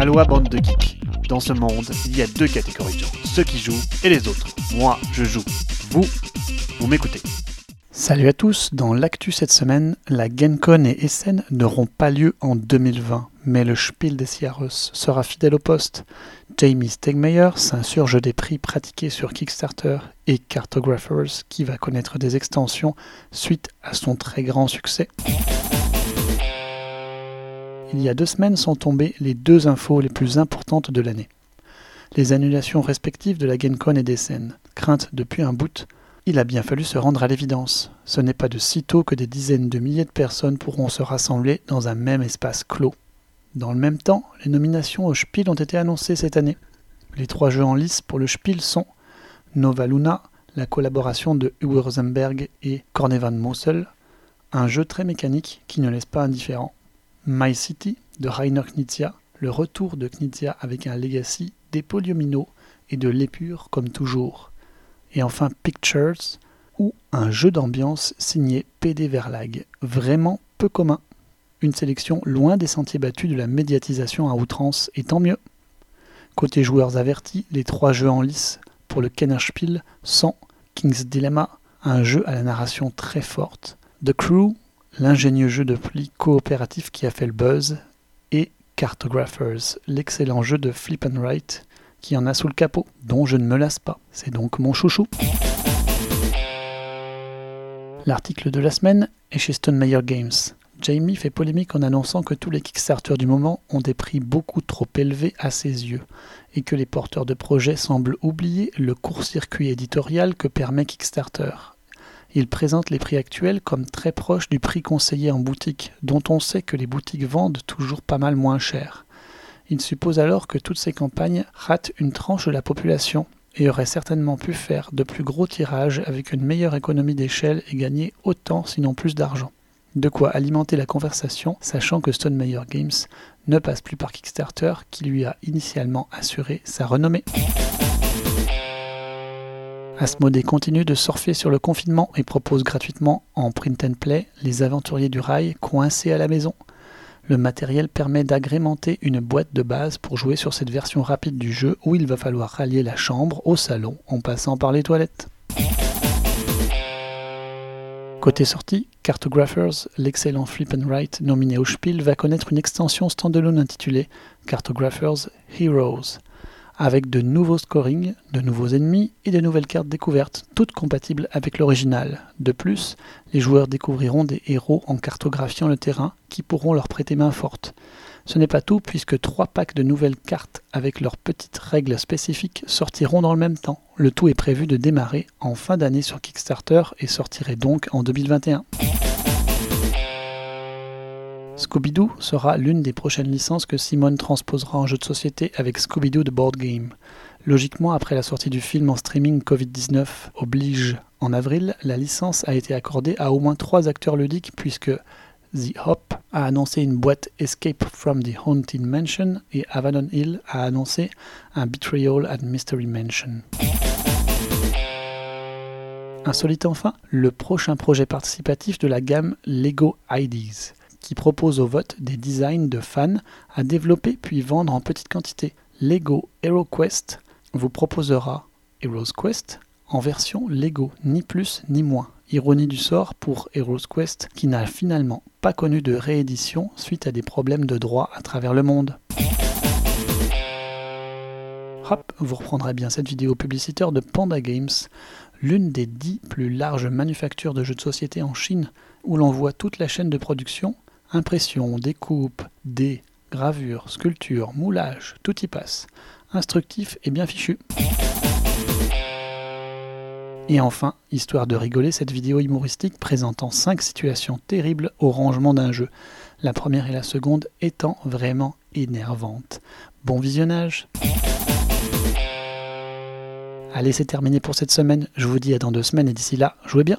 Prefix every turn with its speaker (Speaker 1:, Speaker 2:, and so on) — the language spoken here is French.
Speaker 1: Aloha bande de geeks. Dans ce monde, il y a deux catégories de gens, ceux qui jouent et les autres. Moi, je joue. Vous, vous m'écoutez.
Speaker 2: Salut à tous, dans l'actu cette semaine, la GenCon et Essen n'auront pas lieu en 2020, mais le Spiel des Jahres sera fidèle au poste. Jamie Stegmeyer s'insurge des prix pratiqués sur Kickstarter et Cartographers qui va connaître des extensions suite à son très grand succès. Il y a deux semaines sont tombées les deux infos les plus importantes de l'année. Les annulations respectives de la GenCon et d'Essen, craintes depuis un bout, il a bien fallu se rendre à l'évidence. Ce n'est pas de sitôt que des dizaines de milliers de personnes pourront se rassembler dans un même espace clos. Dans le même temps, les nominations au Spiel ont été annoncées cette année. Les trois jeux en lice pour le Spiel sont Nova Luna, la collaboration de Uwe Rosenberg et Cornevan Mossel, un jeu très mécanique qui ne laisse pas indifférent. My City de Rainer Knizia, le retour de Knizia avec un legacy, des polyomino et de l'épure comme toujours. Et enfin Pictures, ou un jeu d'ambiance signé PD Verlag, vraiment peu commun. Une sélection loin des sentiers battus de la médiatisation à outrance, et tant mieux. Côté joueurs avertis, les trois jeux en lice pour le Kennerspiel sont King's Dilemma, un jeu à la narration très forte, The Crew, l'ingénieux jeu de pli coopératif qui a fait le buzz, et Cartographers, l'excellent jeu de flip and write qui en a sous le capot, dont je ne me lasse pas. C'est donc mon chouchou. L'article de la semaine est chez Stone Meyer Games. Jamie fait polémique en annonçant que tous les Kickstarter du moment ont des prix beaucoup trop élevés à ses yeux, et que les porteurs de projets semblent oublier le court-circuit éditorial que permet Kickstarter. Il présente les prix actuels comme très proches du prix conseillé en boutique, dont on sait que les boutiques vendent toujours pas mal moins cher. Il suppose alors que toutes ces campagnes ratent une tranche de la population et auraient certainement pu faire de plus gros tirages avec une meilleure économie d'échelle et gagner autant sinon plus d'argent. De quoi alimenter la conversation, sachant que Stone Meyer Games ne passe plus par Kickstarter qui lui a initialement assuré sa renommée. Asmodée continue de surfer sur le confinement et propose gratuitement en print and play les aventuriers du rail coincés à la maison. Le matériel permet d'agrémenter une boîte de base pour jouer sur cette version rapide du jeu où il va falloir rallier la chambre au salon en passant par les toilettes. Côté sortie, Cartographers, l'excellent flip and write nominé au Spiel, va connaître une extension standalone intitulée Cartographers Heroes, avec de nouveaux scorings, de nouveaux ennemis et de nouvelles cartes découvertes, toutes compatibles avec l'original. De plus, les joueurs découvriront des héros en cartographiant le terrain qui pourront leur prêter main forte. Ce n'est pas tout puisque trois packs de nouvelles cartes avec leurs petites règles spécifiques sortiront dans le même temps. Le tout est prévu de démarrer en fin d'année sur Kickstarter et sortirait donc en 2021. Scooby-Doo sera l'une des prochaines licences que Simone transposera en jeu de société avec Scooby-Doo The Board Game. Logiquement, après la sortie du film en streaming Covid-19 oblige en avril, la licence a été accordée à au moins trois acteurs ludiques puisque The Hop a annoncé une boîte Escape from the Haunted Mansion et Avalon Hill a annoncé un Betrayal at Mystery Mansion. Insolite enfin, le prochain projet participatif de la gamme Lego IDs, qui propose au vote des designs de fans à développer puis vendre en petite quantité. Lego Hero Quest vous proposera Heroes Quest en version Lego, ni plus ni moins. Ironie du sort pour Heroes Quest qui n'a finalement pas connu de réédition suite à des problèmes de droit à travers le monde. Hop, vous reprendrez bien cette vidéo publicitaire de Panda Games, l'une des dix plus larges manufactures de jeux de société en Chine, où l'on voit toute la chaîne de production, impression, découpe, dés, gravure, sculpture, moulage, tout y passe. Instructif et bien fichu. Et enfin, histoire de rigoler, cette vidéo humoristique présentant 5 situations terribles au rangement d'un jeu. La première et la seconde étant vraiment énervantes. Bon visionnage Allez, c'est terminé pour cette semaine. Je vous dis à dans deux semaines et d'ici là, jouez bien